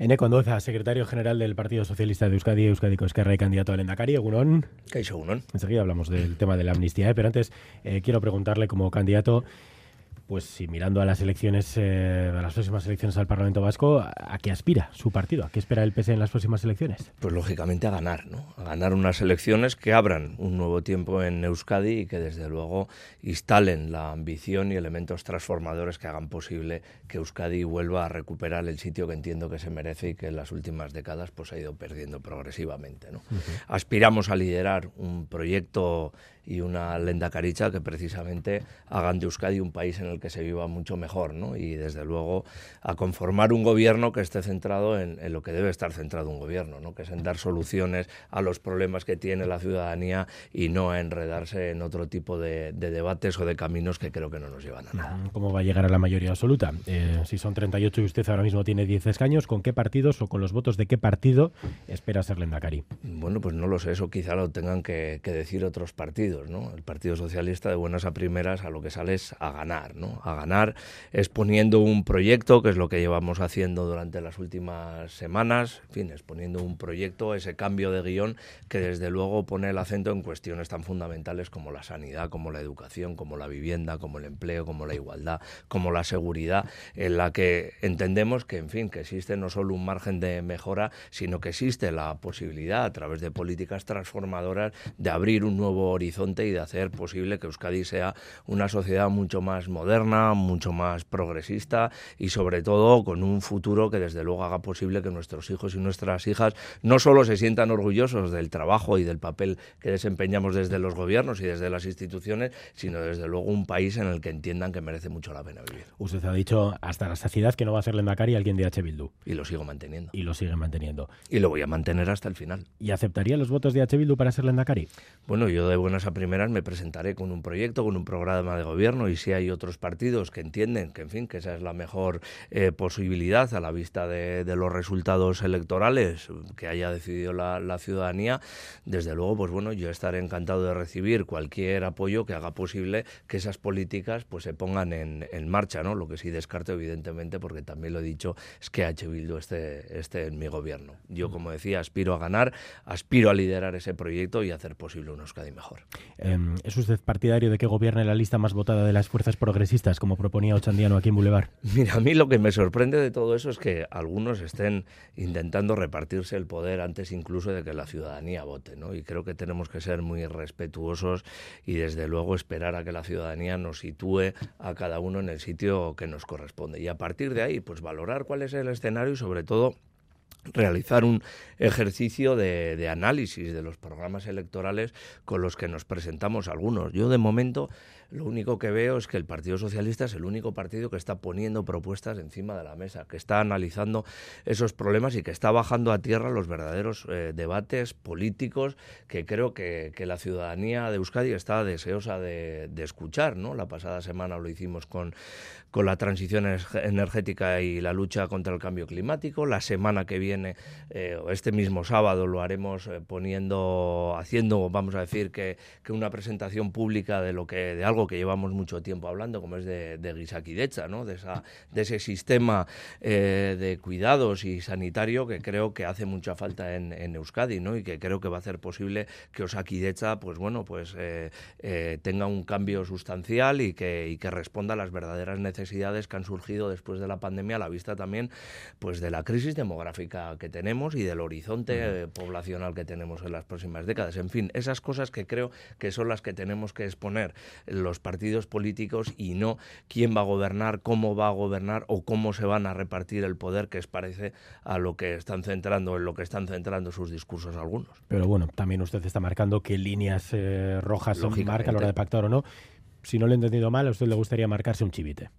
Eneco Andueza, secretario general del Partido Socialista de Euskadi, Euskadi Esquerra y candidato al Endacari, Egunon. ¿Qué hizo Egunon? Enseguida hablamos del tema de la amnistía, ¿eh? pero antes eh, quiero preguntarle como candidato pues si mirando a las elecciones, eh, a las próximas elecciones al Parlamento Vasco, ¿a qué aspira su partido? ¿A qué espera el PS en las próximas elecciones? Pues lógicamente a ganar, ¿no? A ganar unas elecciones que abran un nuevo tiempo en Euskadi y que desde luego instalen la ambición y elementos transformadores que hagan posible que Euskadi vuelva a recuperar el sitio que entiendo que se merece y que en las últimas décadas pues ha ido perdiendo progresivamente, ¿no? Aspiramos a liderar un proyecto y una lenda caricha que precisamente hagan de Euskadi un país en el que se viva mucho mejor, ¿no? Y desde luego a conformar un gobierno que esté centrado en, lo que debe estar centrado un gobierno, ¿no? Que es en dar soluciones a los problemas que tiene la ciudadanía y no a enredarse en otro tipo de, debates o de caminos que creo que no nos llevan a nada. ¿Cómo va a llegar a la mayoría absoluta? Eh, si son 38 y usted ahora mismo tiene 10 escaños, ¿con qué partidos o con los votos de qué partido espera ser Lendakari? Bueno, pues no lo sé, eso quizá lo tengan que decir otros partidos el Partido Socialista de buenas a primeras a lo que sale es a ganar, ¿no? A ganar exponiendo un proyecto, que es lo que llevamos haciendo durante las últimas semanas, en fin, exponiendo un proyecto, ese cambio de guion que desde luego pone el acento en cuestiones tan fundamentales como la sanidad, como la educación, como la vivienda, como el empleo, como la igualdad, como la seguridad, en la que entendemos que, en fin, que existe no solo un margen de mejora, sino que existe la posibilidad a través de políticas transformadoras de abrir un nuevo horizonte y de hacer posible que Euskadi sea una sociedad mucho más moderna, mucho más progresista y sobre todo con un futuro que desde luego haga posible que nuestros hijos y nuestras hijas no solo se sientan orgullosos del trabajo y del papel que desempeñamos desde los gobiernos y desde las instituciones, sino desde luego un país en el que entiendan que merece mucho la pena vivir. Usted ha dicho hasta la saciedad que no va a ser Lendakari alguien de H. Bildu. Y lo sigo manteniendo. Y lo sigue manteniendo. Y lo voy a mantener hasta el final. ¿Y aceptaría los votos de H. Bildu para ser Lendakari? Bueno, yo de buenas primeras me presentaré con un proyecto, con un programa de gobierno y si hay otros partidos que entienden que, en fin, que esa es la mejor eh, posibilidad a la vista de, los resultados electorales que haya decidido la, ciudadanía, desde luego, pues bueno, yo estaré encantado de recibir cualquier apoyo que haga posible que esas políticas pues se pongan en, marcha, ¿no? Lo que sí descarto, evidentemente, porque también lo he dicho, es que H. Bildu esté, esté en mi gobierno. Yo, como decía, aspiro a ganar, aspiro a liderar ese proyecto y hacer posible un Euskadi mejor. Em, ¿Es usted partidario de que gobierne la lista más votada de las fuerzas progresistas, como proponía Ochandiano aquí en Boulevard? Mira, a mí lo que me sorprende de todo eso es que algunos estén intentando repartirse el poder antes incluso de que la ciudadanía vote, ¿no? Y creo que tenemos que ser muy respetuosos y desde luego esperar a que la ciudadanía nos sitúe a cada uno en el sitio que nos corresponde. Y a partir de ahí, pues valorar cuál es el escenario y sobre todo realizar un ejercicio de, análisis de los programas electorales con los que nos presentamos algunos. Yo de momento lo único que veo es que el Partido Socialista es el único partido que está poniendo propuestas encima de la mesa, que está analizando esos problemas y que está bajando a tierra los verdaderos eh, debates políticos que creo que, la ciudadanía de Euskadi está deseosa de, escuchar. ¿no? La pasada semana lo hicimos con, con la transición energética y la lucha contra el cambio climático. La semana que viene, eh, este mismo sábado, lo haremos eh, poniendo, haciendo, vamos a decir, que, que una presentación pública de lo que de algo que llevamos mucho tiempo hablando, como es de, de Gisakidecha, ¿no? de, esa, de ese sistema eh, de cuidados y sanitario que creo que hace mucha falta en, Euskadi ¿no? y que creo que va a hacer posible que Osakidecha pues, bueno, pues, eh, eh, tenga un cambio sustancial y que, y que responda a las verdaderas necesidades que han surgido después de la pandemia a la vista también pues, de la crisis demográfica que tenemos y del horizonte poblacional que tenemos en las próximas décadas. En fin, esas cosas que creo que son las que tenemos que exponer los partidos políticos y no quién va a gobernar, cómo va a gobernar o cómo se van a repartir el poder, que es parece a lo que están centrando, en lo que están centrando sus discursos algunos. Pero bueno, también usted está marcando qué líneas eh, rojas marca a la hora de pactar o no. Si no lo he entendido mal, a usted le gustaría marcarse un chivite.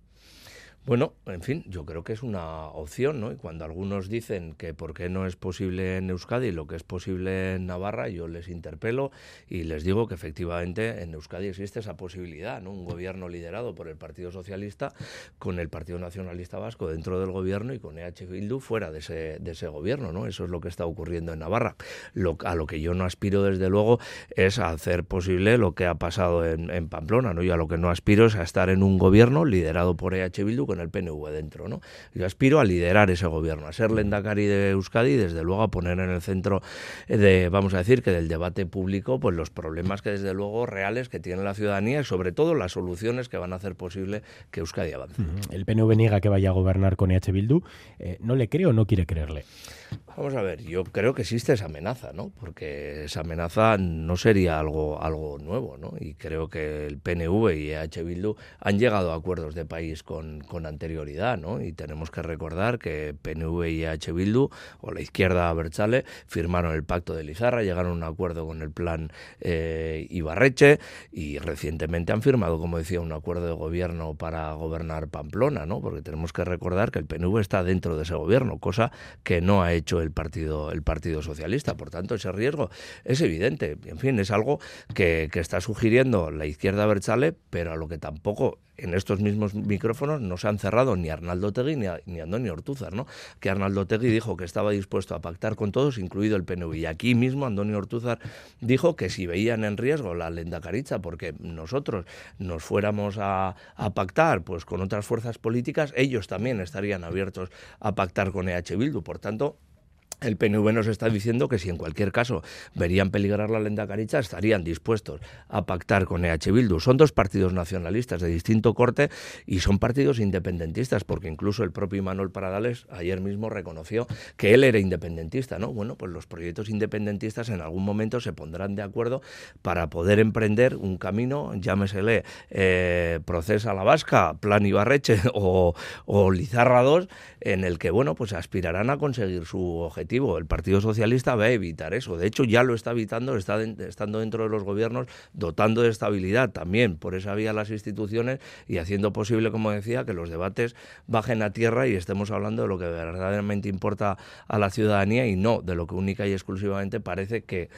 Bueno, en fin, yo creo que es una opción, ¿no? Y cuando algunos dicen que por qué no es posible en Euskadi lo que es posible en Navarra, yo les interpelo y les digo que efectivamente en Euskadi existe esa posibilidad, ¿no? Un gobierno liderado por el Partido Socialista con el Partido Nacionalista Vasco dentro del gobierno y con EH Bildu fuera de ese, de ese gobierno, ¿no? Eso es lo que está ocurriendo en Navarra. Lo, a lo que yo no aspiro, desde luego, es a hacer posible lo que ha pasado en, en Pamplona, ¿no? Y a lo que no aspiro es a estar en un gobierno liderado por EH Bildu con el PNV dentro. ¿no? Yo aspiro a liderar ese gobierno, a ser Lendakari de Euskadi y desde luego a poner en el centro de, vamos a decir, que del debate público, pues los problemas que desde luego reales que tiene la ciudadanía y sobre todo las soluciones que van a hacer posible que Euskadi avance. El PNV niega que vaya a gobernar con EH Bildu. Eh, ¿No le creo o no quiere creerle? Vamos a ver, yo creo que existe esa amenaza, ¿no? Porque esa amenaza no sería algo, algo nuevo, ¿no? Y creo que el PNV y EH Bildu han llegado a acuerdos de país con, con anterioridad, ¿no? Y tenemos que recordar que PNV y EH Bildu, o la izquierda Berchale, firmaron el pacto de Lizarra, llegaron a un acuerdo con el plan eh, Ibarreche y recientemente han firmado, como decía, un acuerdo de gobierno para gobernar Pamplona, ¿no? Porque tenemos que recordar que el PNV está dentro de ese gobierno, cosa que no ha hecho el Partido, el partido Socialista. Por tanto, ese riesgo es evidente. En fin, es algo que, que está sugiriendo la izquierda Berchale, pero a lo que tampoco en estos mismos micrófonos no se han cerrado ni Arnaldo Tegui ni, ni Antonio Ortúzar, ¿no? Que Arnaldo Tegui dijo que estaba dispuesto a pactar con todos, incluido el PNV. Y aquí mismo Antonio Ortúzar dijo que si veían en riesgo la lenda caricha porque nosotros nos fuéramos a, a, pactar pues con otras fuerzas políticas, ellos también estarían abiertos a pactar con EH Bildu. Por tanto, el PNV nos está diciendo que si en cualquier caso verían peligrar la lenda caricha, estarían dispuestos a pactar con EH Bildu. Son dos partidos nacionalistas de distinto corte y son partidos independentistas, porque incluso el propio Manuel Paradales ayer mismo reconoció que él era independentista, ¿no? Bueno, pues los proyectos independentistas en algún momento se pondrán de acuerdo para poder emprender un camino, llámesele eh, Procesa la Vasca, Plan Ibarreche o, o Lizarra 2, en el que, bueno, pues aspirarán a conseguir su objetivo el Partido Socialista va a evitar eso. De hecho, ya lo está evitando, está estando dentro de los gobiernos, dotando de estabilidad también por esa vía las instituciones y haciendo posible, como decía, que los debates bajen a tierra y estemos hablando de lo que verdaderamente importa a la ciudadanía y no de lo que única y exclusivamente parece que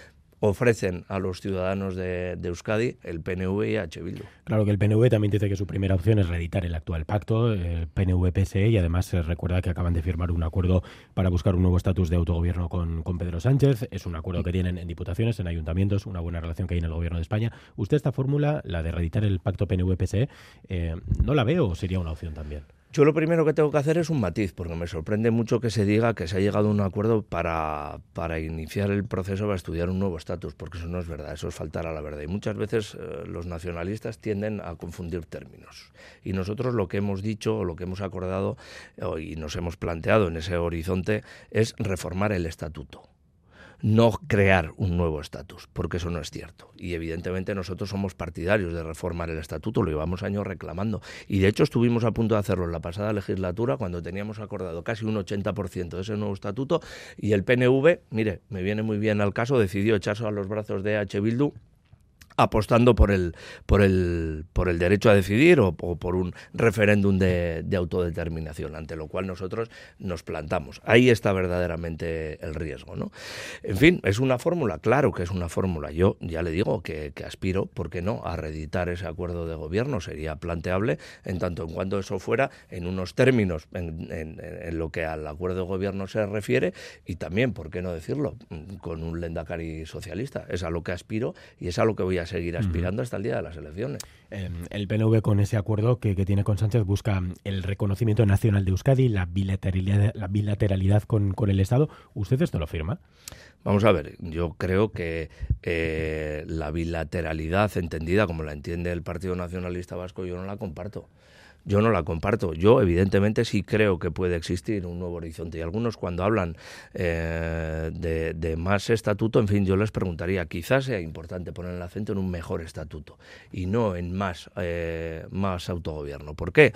ofrecen a los ciudadanos de, Euskadi el PNV y H. Bildu. Claro que el PNV también dice que su primera opción es reeditar el actual pacto, el PNV-PSE, y además se recuerda que acaban de firmar un acuerdo para buscar un nuevo estatus de autogobierno con, Pedro Sánchez. Es un acuerdo que tienen en diputaciones, en ayuntamientos, una buena relación que hay en el gobierno de España. ¿Usted esta fórmula, la de reeditar el pacto PNV-PSE, eh, no la ve o sería una opción también? Yo lo primero que tengo que hacer es un matiz, porque me sorprende mucho que se diga que se ha llegado a un acuerdo para, para iniciar el proceso para estudiar un nuevo estatus, porque eso no es verdad, eso es faltar a la verdad. Y muchas veces eh, los nacionalistas tienden a confundir términos. Y nosotros lo que hemos dicho o lo que hemos acordado eh, y nos hemos planteado en ese horizonte es reformar el estatuto no crear un nuevo estatus, porque eso no es cierto. Y evidentemente nosotros somos partidarios de reformar el estatuto, lo llevamos años reclamando. Y de hecho estuvimos a punto de hacerlo en la pasada legislatura cuando teníamos acordado casi un 80% de ese nuevo estatuto y el PNV, mire, me viene muy bien al caso, decidió echarse a los brazos de H. Bildu apostando por el, por el, por el derecho a decidir o, o por un referéndum de, de, autodeterminación, ante lo cual nosotros nos plantamos. Ahí está verdaderamente el riesgo. ¿no? En fin, ¿es una fórmula? Claro que es una fórmula. Yo ya le digo que, que aspiro, ¿por qué no?, a reeditar ese acuerdo de gobierno. Sería planteable en tanto en cuanto eso fuera en unos términos en, en, lo que al acuerdo de gobierno se refiere y también, ¿por qué no decirlo?, con un lendakari socialista. Es a lo que aspiro y es a lo que voy a seguir aspirando hasta el día de las elecciones. Eh, el PNV con ese acuerdo que, que, tiene con Sánchez busca el reconocimiento nacional de Euskadi, la bilateralidad, la bilateralidad con, con el Estado. ¿Usted esto lo firma? Vamos a ver, yo creo que eh, la bilateralidad entendida como la entiende el Partido Nacionalista Vasco, yo no la comparto yo no la comparto. Yo, evidentemente, sí creo que puede existir un nuevo horizonte. Y algunos, cuando hablan eh, de, más estatuto, en fin, yo les preguntaría, quizás sea importante poner el acento en un mejor estatuto y no en más, eh, más autogobierno. ¿Por qué?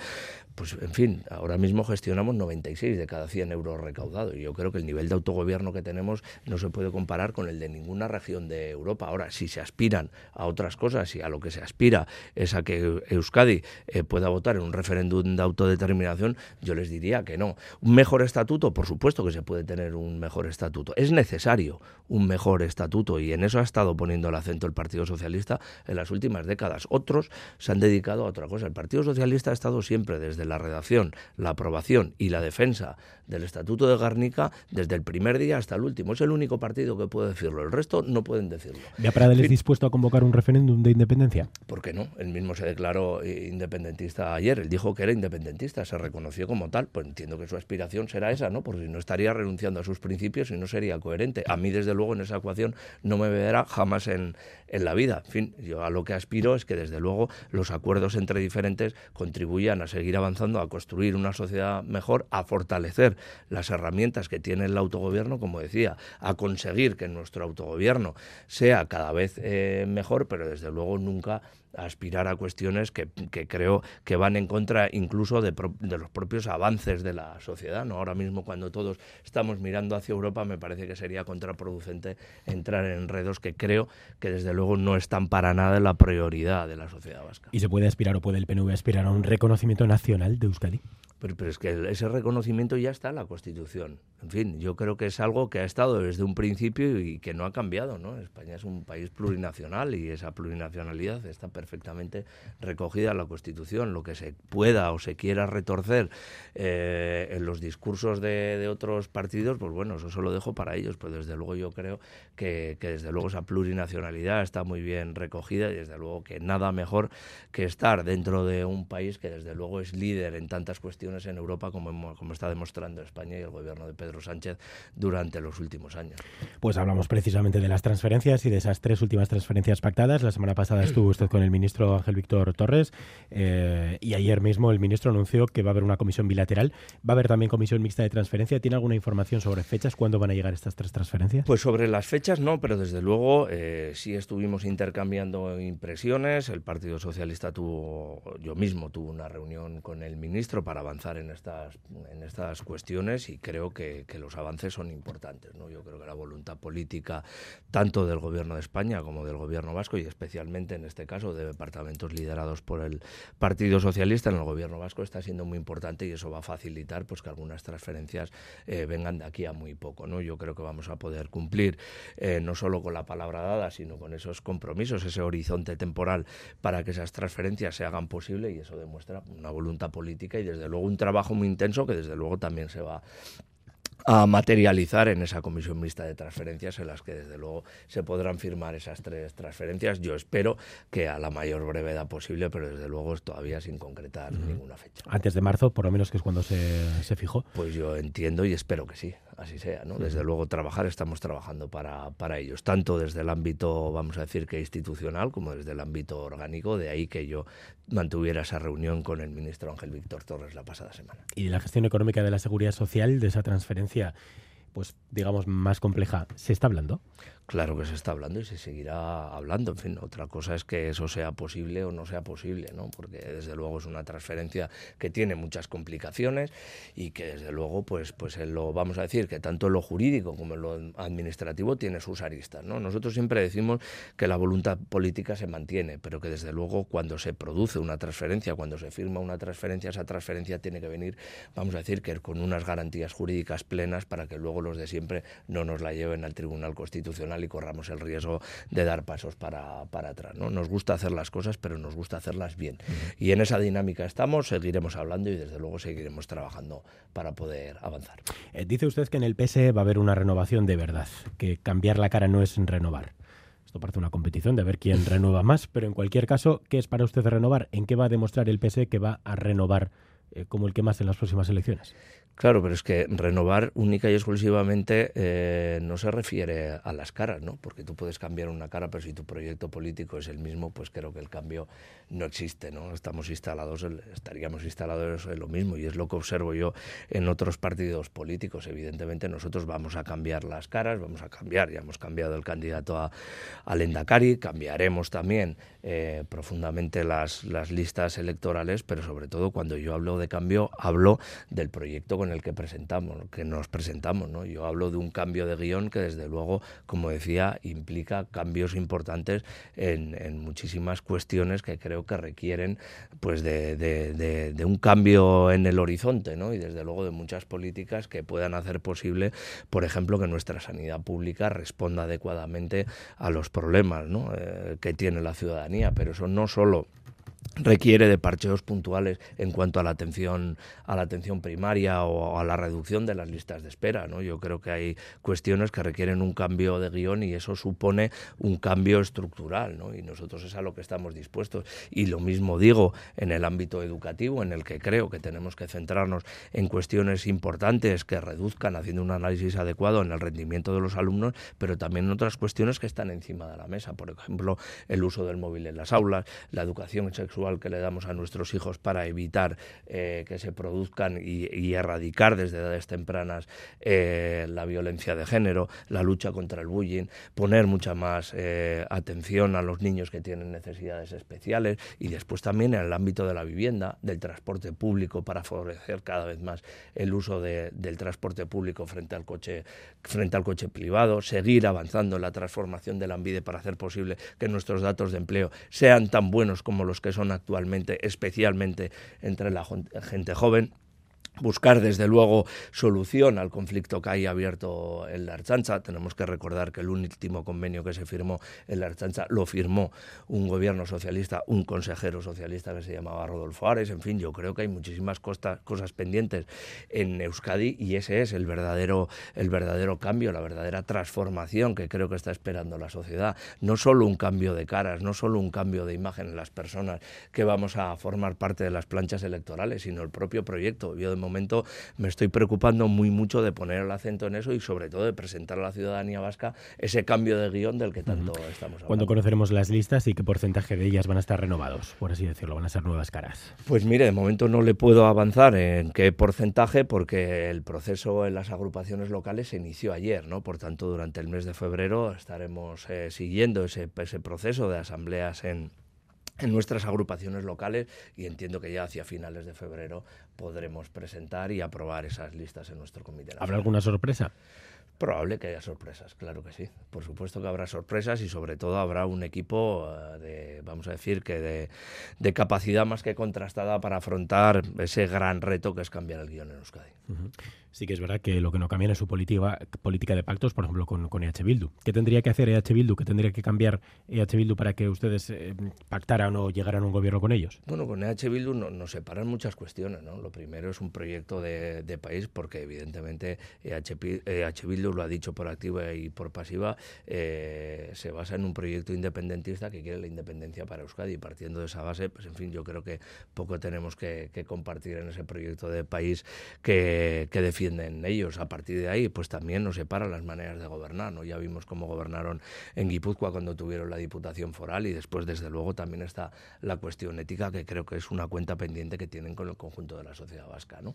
Pues, en fin, ahora mismo gestionamos 96 de cada 100 euros recaudados. Y yo creo que el nivel de autogobierno que tenemos no se puede comparar con el de ninguna región de Europa. Ahora, si se aspiran a otras cosas y a lo que se aspira es a que Euskadi eh, pueda votar en un referéndum de autodeterminación, yo les diría que no. Un mejor estatuto, por supuesto que se puede tener un mejor estatuto. Es necesario un mejor estatuto y en eso ha estado poniendo el acento el Partido Socialista en las últimas décadas. Otros se han dedicado a otra cosa. El Partido Socialista ha estado siempre desde la redacción, la aprobación y la defensa del Estatuto de Garnica desde el primer día hasta el último. Es el único partido que puede decirlo, el resto no pueden decirlo. ¿Ya Pradel es dispuesto a convocar un referéndum de independencia? ¿Por qué no? Él mismo se declaró eh, independentista ayer, él dijo que era independentista, se reconoció como tal, pues entiendo que su aspiración será esa, ¿no? Porque si no estaría renunciando a sus principios y no sería coherente. A mí, desde luego, en esa ecuación no me verá jamás en, en la vida. En fin, yo a lo que aspiro es que, desde luego, los acuerdos entre diferentes contribuyan a seguir avanzando, a construir una sociedad mejor, a fortalecer las herramientas que tiene el autogobierno, como decía, a conseguir que nuestro autogobierno sea cada vez eh, mejor, pero desde luego nunca aspirar a cuestiones que, creo que van en contra incluso de, los propios avances de la sociedad. ¿no? Ahora mismo cuando todos estamos mirando hacia Europa me parece que sería contraproducente entrar en enredos que creo que desde luego no están para nada en la prioridad de la sociedad vasca. ¿Y se puede aspirar o puede el PNV aspirar a un reconocimiento nacional de Euskadi? Pero, es que ese reconocimiento ya está en la Constitución. En fin, yo creo que es algo que ha estado desde un principio y que no ha cambiado. ¿no? España es un país plurinacional y esa plurinacionalidad está perfectamente recogida en la Constitución. Lo que se pueda o se quiera retorcer eh, en los discursos de, otros partidos, pues bueno, eso se lo dejo para ellos. Pero desde luego yo creo que, que desde luego esa plurinacionalidad está muy bien recogida y desde luego que nada mejor que estar dentro de un país que desde luego es líder en tantas cuestiones en Europa, como, como está demostrando España y el gobierno de Pedro Sánchez durante los últimos años. Pues hablamos precisamente de las transferencias y de esas tres últimas transferencias pactadas. La semana pasada estuvo usted con el ministro Ángel Víctor Torres eh, y ayer mismo el ministro anunció que va a haber una comisión bilateral. Va a haber también comisión mixta de transferencia. ¿Tiene alguna información sobre fechas? ¿Cuándo van a llegar estas tres transferencias? Pues sobre las fechas no, pero desde luego eh, sí estuvimos intercambiando impresiones. El Partido Socialista tuvo, yo mismo tuve una reunión con el ministro para avanzar en estas, en estas cuestiones y creo que, los avances son importantes. ¿no? Yo creo que la voluntad política, tanto del Gobierno de España como del Gobierno vasco, y especialmente en este caso de departamentos liderados por el Partido Socialista en el Gobierno vasco, está siendo muy importante y eso va a facilitar pues, que algunas transferencias eh, vengan de aquí a muy poco. ¿no? Yo creo que vamos a poder cumplir eh, no solo con la palabra dada, sino con esos compromisos, ese horizonte temporal para que esas transferencias se hagan posible y eso demuestra una voluntad política y desde luego un trabajo muy intenso que desde luego también se va a materializar en esa comisión mixta de transferencias en las que desde luego se podrán firmar esas tres transferencias. Yo espero que a la mayor brevedad posible, pero desde luego todavía sin concretar ninguna fecha. Antes de marzo, por lo menos que es cuando se, se fijó. Pues yo entiendo y espero que sí así sea. ¿no? Desde luego trabajar, estamos trabajando para, para ellos, tanto desde el ámbito, vamos a decir, que institucional, como desde el ámbito orgánico, de ahí que yo mantuviera esa reunión con el ministro Ángel Víctor Torres la pasada semana. Y de la gestión económica de la seguridad social, de esa transferencia, pues digamos, más compleja, ¿se está hablando? Claro que se está hablando y se seguirá hablando. En fin, otra cosa es que eso sea posible o no sea posible, ¿no? Porque desde luego es una transferencia que tiene muchas complicaciones y que desde luego, pues, pues en lo vamos a decir que tanto en lo jurídico como en lo administrativo tiene sus aristas, ¿no? Nosotros siempre decimos que la voluntad política se mantiene, pero que desde luego cuando se produce una transferencia, cuando se firma una transferencia, esa transferencia tiene que venir, vamos a decir, que con unas garantías jurídicas plenas para que luego los de siempre no nos la lleven al Tribunal Constitucional y corramos el riesgo de dar pasos para, para atrás. ¿no? Nos gusta hacer las cosas, pero nos gusta hacerlas bien. Y en esa dinámica estamos, seguiremos hablando y desde luego seguiremos trabajando para poder avanzar. Eh, dice usted que en el PSE va a haber una renovación de verdad, que cambiar la cara no es renovar. Esto parece una competición de ver quién renueva más, pero en cualquier caso, ¿qué es para usted renovar? ¿En qué va a demostrar el PSE que va a renovar eh, como el que más en las próximas elecciones? Claro, pero es que renovar única y exclusivamente eh, no se refiere a las caras, ¿no? Porque tú puedes cambiar una cara, pero si tu proyecto político es el mismo, pues creo que el cambio no existe, ¿no? Estamos instalados, estaríamos instalados en lo mismo y es lo que observo yo en otros partidos políticos. Evidentemente nosotros vamos a cambiar las caras, vamos a cambiar, ya hemos cambiado el candidato a, Endacari, cambiaremos también eh, profundamente las listas electorales, pero sobre todo cuando yo hablo de cambio, hablo del proyecto con el que presentamos, que nos presentamos. ¿no? Yo hablo de un cambio de guion que desde luego, como decía, implica cambios importantes en, muchísimas cuestiones que creo que requieren pues de, un cambio en el horizonte ¿no? y desde luego de muchas políticas que puedan hacer posible, por ejemplo, que nuestra sanidad pública responda adecuadamente a los problemas ¿no? Eh, que tiene la ciudadanía. Pero eso no solo requiere de parcheos puntuales en cuanto a la atención a la atención primaria o a la reducción de las listas de espera yo creo que hay cuestiones que requieren un cambio de guion y eso supone un cambio estructural ¿no? y nosotros es a lo que estamos dispuestos. Y lo mismo digo en el ámbito educativo en el que creo que tenemos que centrarnos en cuestiones importantes que reduzcan haciendo un análisis adecuado en el rendimiento de los alumnos pero también en otras cuestiones que están encima de la mesa. Por ejemplo el uso del móvil en las aulas la educación sexual que le damos a nuestros hijos para evitar eh, que se produzcan y, erradicar desde edades tempranas eh, la violencia de género, la lucha contra el bullying, poner mucha más eh, atención a los niños que tienen necesidades especiales y después también en el ámbito de la vivienda, del transporte público para favorecer cada vez más el uso del transporte público frente al coche frente al coche privado, seguir avanzando en la transformación del AMBIDE para hacer posible que nuestros datos de empleo sean tan buenos como los que son actualmente, especialmente entre la gente joven buscar desde luego solución al conflicto que hay abierto en la Archancha. Tenemos que recordar que el último convenio que se firmó en la Archancha lo firmó un gobierno socialista, un consejero socialista que se llamaba Rodolfo Ares. En fin, yo creo que hay muchísimas cosas, pendientes en Euskadi y ese es el verdadero, el verdadero cambio, la verdadera transformación que creo que está esperando la sociedad. No solo un cambio de caras, no solo un cambio de imagen en las personas que vamos a formar parte de las planchas electorales, sino el propio proyecto. Yo momento me estoy preocupando muy mucho de poner el acento en eso y sobre todo de presentar a la ciudadanía vasca ese cambio de guion del que tanto estamos hablando. ¿Cuándo conoceremos las listas y qué porcentaje de ellas van a estar renovados, por así decirlo? ¿Van a ser nuevas caras? Pues mire, de momento no le puedo avanzar en qué porcentaje porque el proceso en las agrupaciones locales se inició ayer, ¿no? Por tanto, durante el mes de febrero estaremos eh, siguiendo ese, ese proceso de asambleas en, en nuestras agrupaciones locales y entiendo que ya hacia finales de febrero podremos presentar y aprobar esas listas en nuestro comité. ¿Habrá alguna sorpresa? Probable que haya sorpresas, claro que sí. Por supuesto que habrá sorpresas y sobre todo habrá un equipo eh, de, vamos a decir, que de, de, capacidad más que contrastada para afrontar ese gran reto que es cambiar el guion en Euskadi. Sí que es verdad que lo que no cambia es su política, política de pactos, por ejemplo, con, con EH Bildu. ¿Qué tendría que hacer EH Bildu? ¿Qué tendría que cambiar EH Bildu para que ustedes eh, pactaran o llegaran a un gobierno con ellos? Bueno, con EH Bildu no, nos separan muchas cuestiones. ¿no? Lo primero es un proyecto de, país porque evidentemente EH, Bildu lo ha dicho por activa y por pasiva, eh, se basa en un proyecto independentista que quiere la independencia para Euskadi y partiendo de esa base, pues en fin, yo creo que poco tenemos que, que compartir en ese proyecto de país que, que defiende en ellos. A partir de ahí, pues también nos separan las maneras de gobernar. ¿no? Ya vimos cómo gobernaron en Guipúzcoa cuando tuvieron la Diputación Foral y después, desde luego, también está la cuestión ética, que creo que es una cuenta pendiente que tienen con el conjunto de la sociedad vasca. ¿no?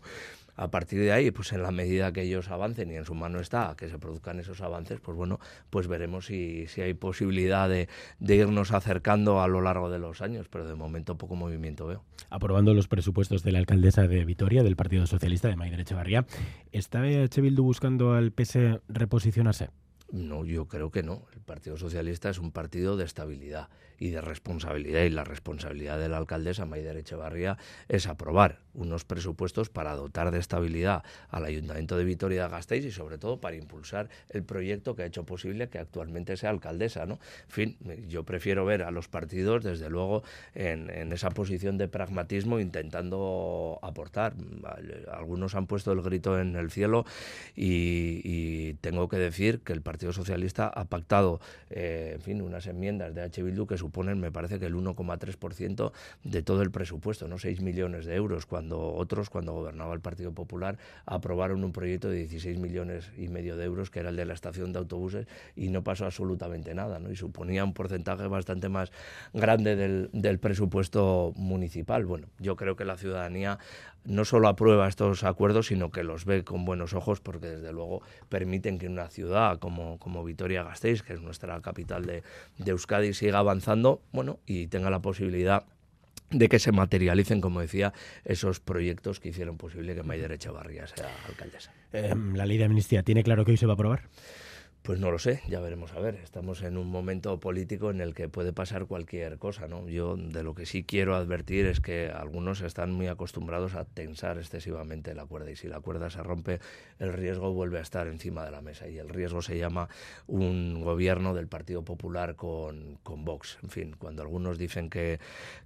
A partir de ahí, pues en la medida que ellos avancen y en su mano está que se produzcan esos avances, pues bueno, pues veremos si, si hay posibilidad de, de irnos acercando a lo largo de los años, pero de momento poco movimiento veo. Aprobando los presupuestos de la alcaldesa de Vitoria, del Partido Socialista de Maider Echevarría, ¿Está Bildu buscando al PS reposicionarse? No, yo creo que no. El Partido Socialista es un partido de estabilidad y de responsabilidad y la responsabilidad de la alcaldesa Maider Echevarría es aprobar unos presupuestos para dotar de estabilidad al Ayuntamiento de Vitoria de Gasteiz y sobre todo para impulsar el proyecto que ha hecho posible que actualmente sea alcaldesa. ¿no? En fin, yo prefiero ver a los partidos desde luego en, esa posición de pragmatismo intentando aportar. Algunos han puesto el grito en el cielo y, y tengo que decir que el Partido Socialista ha pactado eh, en fin, unas enmiendas de H. Bildu que suponen, me parece que el 1,3% de todo el presupuesto, no 6 millones de euros, cuando otros, cuando gobernaba el Partido Popular, aprobaron un proyecto de 16 millones y medio de euros, que era el de la estación de autobuses, y no pasó absolutamente nada, ¿no? Y suponía un porcentaje bastante más grande del, del presupuesto municipal. Bueno, yo creo que la ciudadanía no solo aprueba estos acuerdos, sino que los ve con buenos ojos porque desde luego permiten que una ciudad como, como Vitoria-Gasteiz, que es nuestra capital de, de Euskadi, siga avanzando bueno, y tenga la posibilidad de que se materialicen, como decía, esos proyectos que hicieron posible que Maider Echevarría sea alcaldesa. Eh, ¿La ley de amnistía tiene claro que hoy se va a aprobar? Pues no lo sé, ya veremos a ver. Estamos en un momento político en el que puede pasar cualquier cosa, ¿no? Yo de lo que sí quiero advertir es que algunos están muy acostumbrados a tensar excesivamente la cuerda y si la cuerda se rompe, el riesgo vuelve a estar encima de la mesa y el riesgo se llama un gobierno del Partido Popular con, con Vox. En fin, cuando algunos dicen que,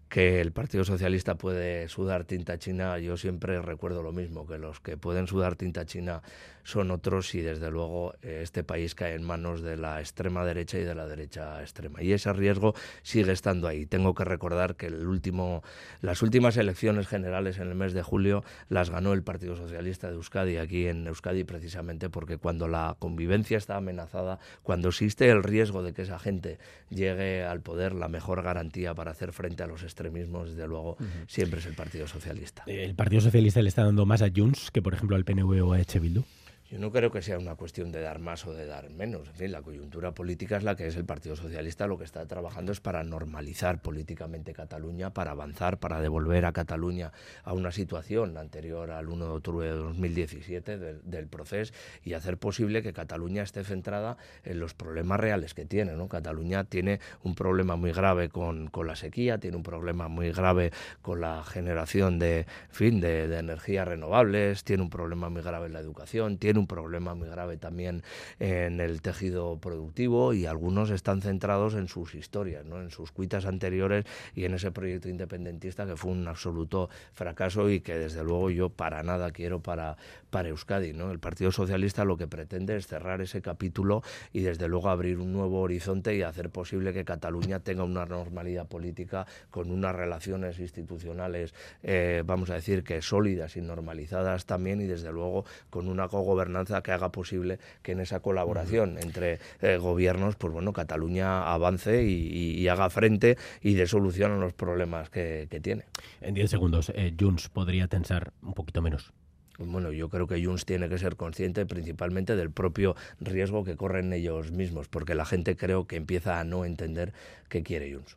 que el Partido Socialista puede sudar tinta china, yo siempre recuerdo lo mismo, que los que pueden sudar tinta china son otros y desde luego eh, este país cae en manos de la extrema derecha y de la derecha extrema. Y ese riesgo sigue estando ahí. Tengo que recordar que el último, las últimas elecciones generales en el mes de julio las ganó el Partido Socialista de Euskadi, aquí en Euskadi precisamente porque cuando la convivencia está amenazada, cuando existe el riesgo de que esa gente llegue al poder, la mejor garantía para hacer frente a los extremismos, desde luego, siempre es el Partido Socialista. ¿El Partido Socialista le está dando más a Junts que, por ejemplo, al PNV o a Echevildu? Yo no creo que sea una cuestión de dar más o de dar menos. En fin, la coyuntura política es la que es el Partido Socialista. Lo que está trabajando es para normalizar políticamente Cataluña, para avanzar, para devolver a Cataluña a una situación anterior al 1 de octubre de 2017 del, proceso y hacer posible que Cataluña esté centrada en los problemas reales que tiene. ¿no? Cataluña tiene un problema muy grave con, con, la sequía, tiene un problema muy grave con la generación de, fin, de, de energías renovables, tiene un problema muy grave en la educación, tiene un problema muy grave también en el tejido productivo y algunos están centrados en sus historias, ¿no? en sus cuitas anteriores y en ese proyecto independentista que fue un absoluto fracaso y que desde luego yo para nada quiero para, para Euskadi. ¿no? El Partido Socialista lo que pretende es cerrar ese capítulo y desde luego abrir un nuevo horizonte y hacer posible que Cataluña tenga una normalidad política con unas relaciones institucionales, eh, vamos a decir que sólidas y normalizadas también y desde luego con una cogobernanza que haga posible que en esa colaboración entre eh, gobiernos, pues bueno, Cataluña avance y, haga frente y dé solución a los problemas que, tiene. En 10 segundos, eh, Junts podría tensar un poquito menos. Bueno, yo creo que Junts tiene que ser consciente principalmente del propio riesgo que corren ellos mismos, porque la gente creo que empieza a no entender qué quiere Junts.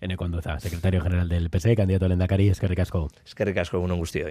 En Ecuandoza, secretario general del PSE, candidato a Lendakari, es que ricasco. Es que ricasco, un angustio.